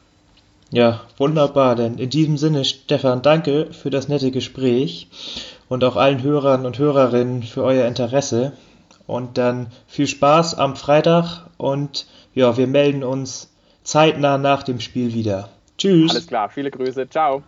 Ja, wunderbar, denn in diesem Sinne, Stefan, danke für das nette Gespräch und auch allen Hörern und Hörerinnen für euer Interesse und dann viel Spaß am Freitag und ja, wir melden uns zeitnah nach dem Spiel wieder. Tschüss. Alles klar, viele Grüße, ciao.